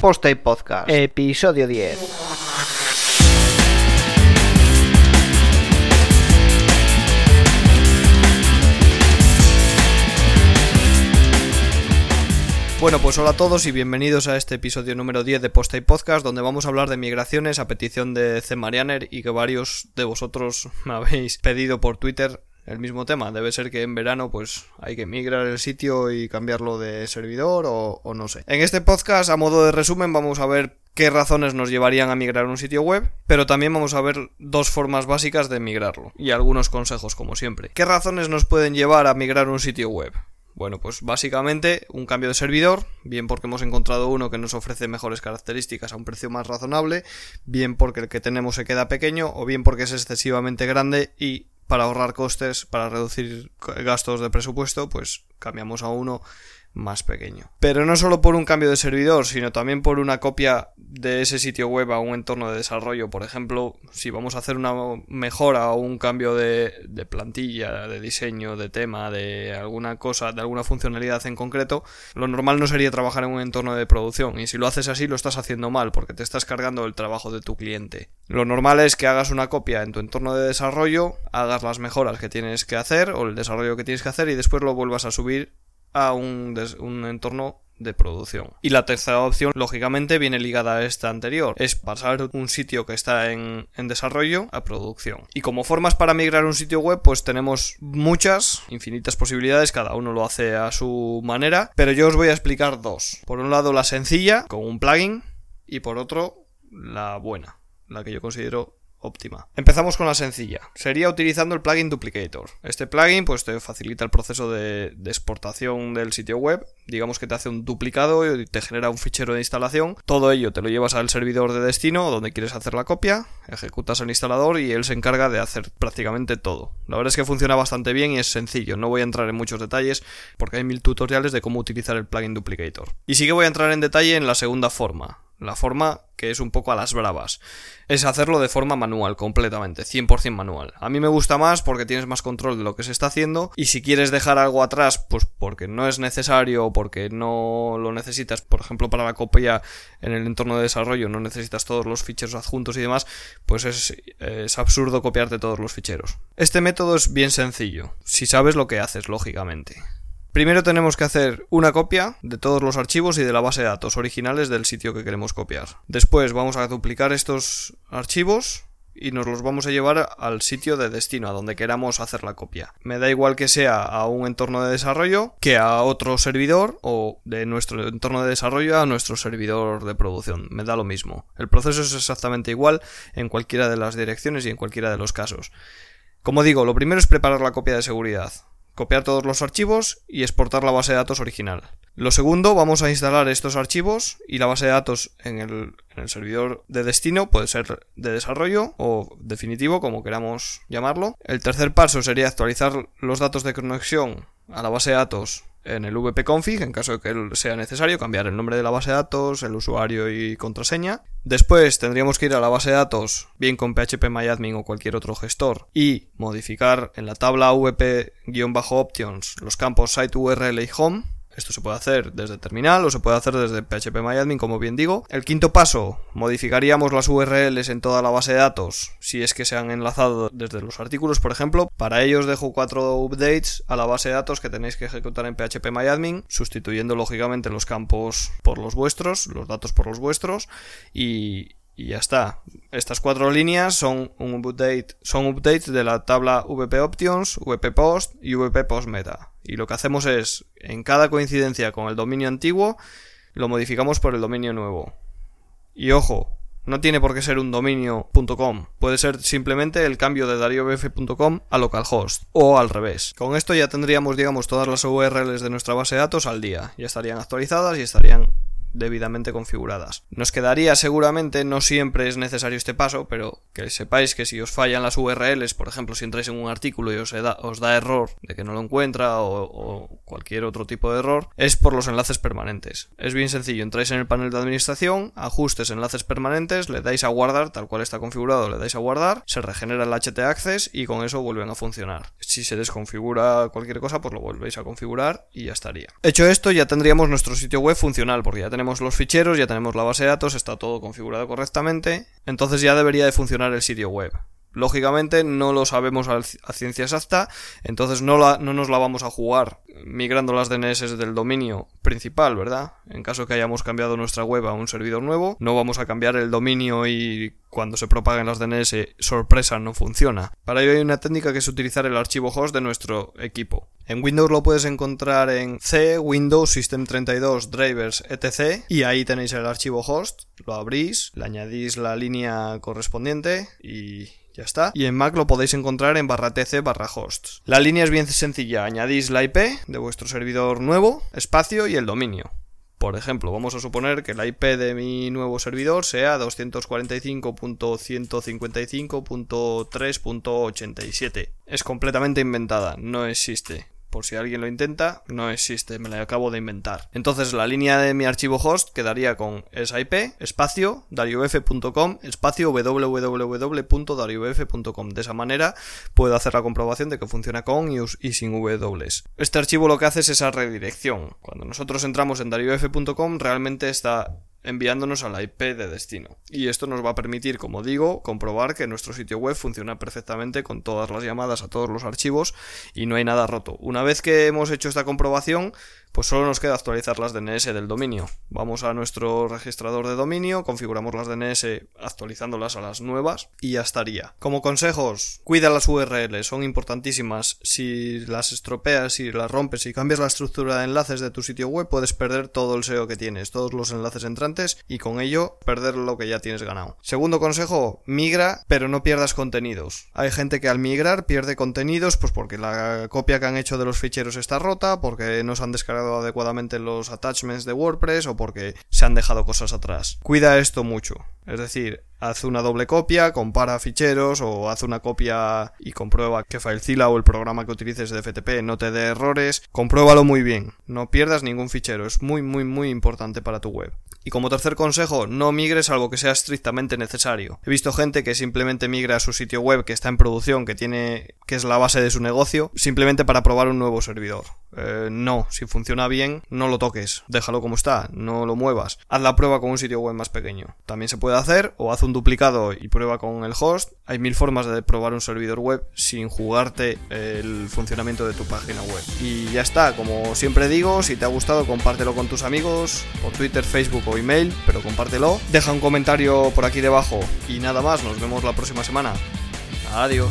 Posta y Podcast, episodio 10. Bueno, pues hola a todos y bienvenidos a este episodio número 10 de Posta y Podcast, donde vamos a hablar de migraciones a petición de C. Marianer y que varios de vosotros me habéis pedido por Twitter el mismo tema. Debe ser que en verano pues hay que migrar el sitio y cambiarlo de servidor o, no sé. En este podcast, a modo de resumen, vamos a ver qué razones nos llevarían a migrar un sitio web, pero también vamos a ver dos formas básicas de migrarlo y algunos consejos como siempre. ¿Qué razones nos pueden llevar a migrar un sitio web? Bueno, pues básicamente un cambio de servidor, bien porque hemos encontrado uno que nos ofrece mejores características a un precio más razonable, bien porque el que tenemos se queda pequeño o bien porque es excesivamente grande y para ahorrar costes, para reducir gastos de presupuesto, pues cambiamos a uno más pequeño. Pero no solo por un cambio de servidor, sino también por una copia de ese sitio web a un entorno de desarrollo. Por ejemplo, si vamos a hacer una mejora o un cambio de, de, plantilla, de diseño, de tema, de alguna cosa, de alguna funcionalidad en concreto, lo normal no sería trabajar en un entorno de producción. Y si lo haces así, lo estás haciendo mal, porque te estás cargando el trabajo de tu cliente. Lo normal es que hagas una copia en tu entorno de desarrollo, hagas las mejoras que tienes que hacer o el desarrollo que tienes que hacer y después lo vuelvas a subir a un, un, entorno de producción. Y la tercera opción, lógicamente, viene ligada a esta anterior, es pasar un sitio que está en, en, desarrollo a producción. Y como formas para migrar un sitio web, pues tenemos muchas, infinitas posibilidades, cada uno lo hace a su manera, pero yo os voy a explicar dos. Por un lado, la sencilla, con un plugin, y por otro, la buena, la que yo considero óptima. Empezamos con la sencilla. Sería utilizando el plugin Duplicator. Este plugin pues te facilita el proceso de, de, exportación del sitio web. Digamos que te hace un duplicado y te genera un fichero de instalación. Todo ello te lo llevas al servidor de destino donde quieres hacer la copia, ejecutas el instalador y él se encarga de hacer prácticamente todo. La verdad es que funciona bastante bien y es sencillo. No voy a entrar en muchos detalles porque hay mil tutoriales de cómo utilizar el plugin Duplicator. Y sí que voy a entrar en detalle en la segunda forma. La forma que es un poco a las bravas. Es hacerlo de forma manual, completamente, 100% manual. A mí me gusta más porque tienes más control de lo que se está haciendo y si quieres dejar algo atrás, pues porque no es necesario o porque no lo necesitas, por ejemplo, para la copia en el entorno de desarrollo no necesitas todos los ficheros adjuntos y demás, pues es, es absurdo copiarte todos los ficheros. Este método es bien sencillo, si sabes lo que haces, lógicamente. Primero tenemos que hacer una copia de todos los archivos y de la base de datos originales del sitio que queremos copiar. Después vamos a duplicar estos archivos y nos los vamos a llevar al sitio de destino, a donde queramos hacer la copia. Me da igual que sea a un entorno de desarrollo que a otro servidor o de nuestro entorno de desarrollo a nuestro servidor de producción. Me da lo mismo. El proceso es exactamente igual en cualquiera de las direcciones y en cualquiera de los casos. Como digo, lo primero es preparar la copia de seguridad copiar todos los archivos y exportar la base de datos original. Lo segundo, vamos a instalar estos archivos y la base de datos en el, servidor de destino, puede ser de desarrollo o definitivo, como queramos llamarlo. El tercer paso sería actualizar los datos de conexión a la base de datos en el vpconfig en caso de que sea necesario cambiar el nombre de la base de datos, el usuario y contraseña. Después tendríamos que ir a la base de datos bien con phpMyAdmin o cualquier otro gestor y modificar en la tabla vp-options los campos site URL y home esto se puede hacer desde terminal o se puede hacer desde phpMyAdmin, como bien digo. El quinto paso, modificaríamos las URLs en toda la base de datos si es que se han enlazado desde los artículos, por ejemplo. Para ello os dejo cuatro updates a la base de datos que tenéis que ejecutar en phpMyAdmin, sustituyendo lógicamente los campos por los vuestros, los datos por los vuestros y, ya está. Estas cuatro líneas son un update, son updates de la tabla VP Options, VP Post y VP Post. Y lo que hacemos es, en cada coincidencia con el dominio antiguo, lo modificamos por el dominio nuevo. Y ojo, no tiene por qué ser un dominio.com, puede ser simplemente el cambio de dariobf.com a localhost o al revés. Con esto ya tendríamos, digamos, todas las URLs de nuestra base de datos al día, ya estarían actualizadas y estarían debidamente configuradas. Nos quedaría seguramente, no siempre es necesario este paso, pero que sepáis que si os fallan las URLs, por ejemplo, si entráis en un artículo y os da, error de que no lo encuentra o, o, cualquier otro tipo de error, es por los enlaces permanentes. Es bien sencillo, entráis en el panel de administración, ajustes enlaces permanentes, le dais a guardar, tal cual está configurado, le dais a guardar, se regenera el HT Access y con eso vuelven a funcionar. Si se desconfigura cualquier cosa, pues lo volvéis a configurar y ya estaría. Hecho esto, ya tendríamos nuestro sitio web funcional, porque ya tenemos los ficheros, ya tenemos la base de datos, está todo configurado correctamente, entonces ya debería de funcionar el sitio web. Lógicamente no lo sabemos a, ciencia exacta, entonces no, la, no nos la vamos a jugar migrando las DNS del dominio principal, ¿verdad? En caso que hayamos cambiado nuestra web a un servidor nuevo, no vamos a cambiar el dominio y cuando se propaguen las DNS, sorpresa, no funciona. Para ello hay una técnica que es utilizar el archivo host de nuestro equipo. En Windows lo puedes encontrar en C, Windows, System32, Drivers, etc. Y ahí tenéis el archivo host, lo abrís, le añadís la línea correspondiente y ya está. Y en Mac lo podéis encontrar en barra tc barra hosts. La línea es bien sencilla. Añadís la IP de vuestro servidor nuevo, espacio y el dominio. Por ejemplo, vamos a suponer que la IP de mi nuevo servidor sea 245.155.3.87. Es completamente inventada, no existe por si alguien lo intenta, no existe, me la acabo de inventar. Entonces la línea de mi archivo host quedaría con esa IP, espacio, dariuf.com, espacio www.dariuf.com. De esa manera puedo hacer la comprobación de que funciona con y, sin W. Este archivo lo que hace es esa redirección. Cuando nosotros entramos en dariuf.com realmente está enviándonos a la IP de destino. Y esto nos va a permitir, como digo, comprobar que nuestro sitio web funciona perfectamente con todas las llamadas a todos los archivos y no hay nada roto. Una vez que hemos hecho esta comprobación, pues solo nos queda actualizar las DNS del dominio. Vamos a nuestro registrador de dominio, configuramos las DNS actualizándolas a las nuevas y ya estaría. Como consejos, cuida las URLs, son importantísimas. Si las estropeas, si las rompes, y cambias la estructura de enlaces de tu sitio web, puedes perder todo el SEO que tienes, todos los enlaces entrantes y con ello perder lo que ya tienes ganado. Segundo consejo, migra, pero no pierdas contenidos. Hay gente que al migrar pierde contenidos pues porque la copia que han hecho de los ficheros está rota, porque no se han descargado adecuadamente los attachments de WordPress o porque se han dejado cosas atrás. Cuida esto mucho. Es decir, haz una doble copia, compara ficheros o haz una copia y comprueba que FileZilla o el programa que utilices de FTP no te dé errores. Compruébalo muy bien. No pierdas ningún fichero. Es muy, muy, muy importante para tu web. Y como tercer consejo, no migres algo que sea estrictamente necesario. He visto gente que simplemente migra a su sitio web que está en producción, que tiene, que es la base de su negocio, simplemente para probar un nuevo servidor. Eh, no, si funciona bien, no lo toques, déjalo como está, no lo muevas. Haz la prueba con un sitio web más pequeño. También se puede hacer, o haz un duplicado y prueba con el host. Hay mil formas de probar un servidor web sin jugarte el funcionamiento de tu página web. Y ya está, como siempre digo, si te ha gustado, compártelo con tus amigos, por Twitter, Facebook email, pero compártelo. Deja un comentario por aquí debajo y nada más, nos vemos la próxima semana. Adiós.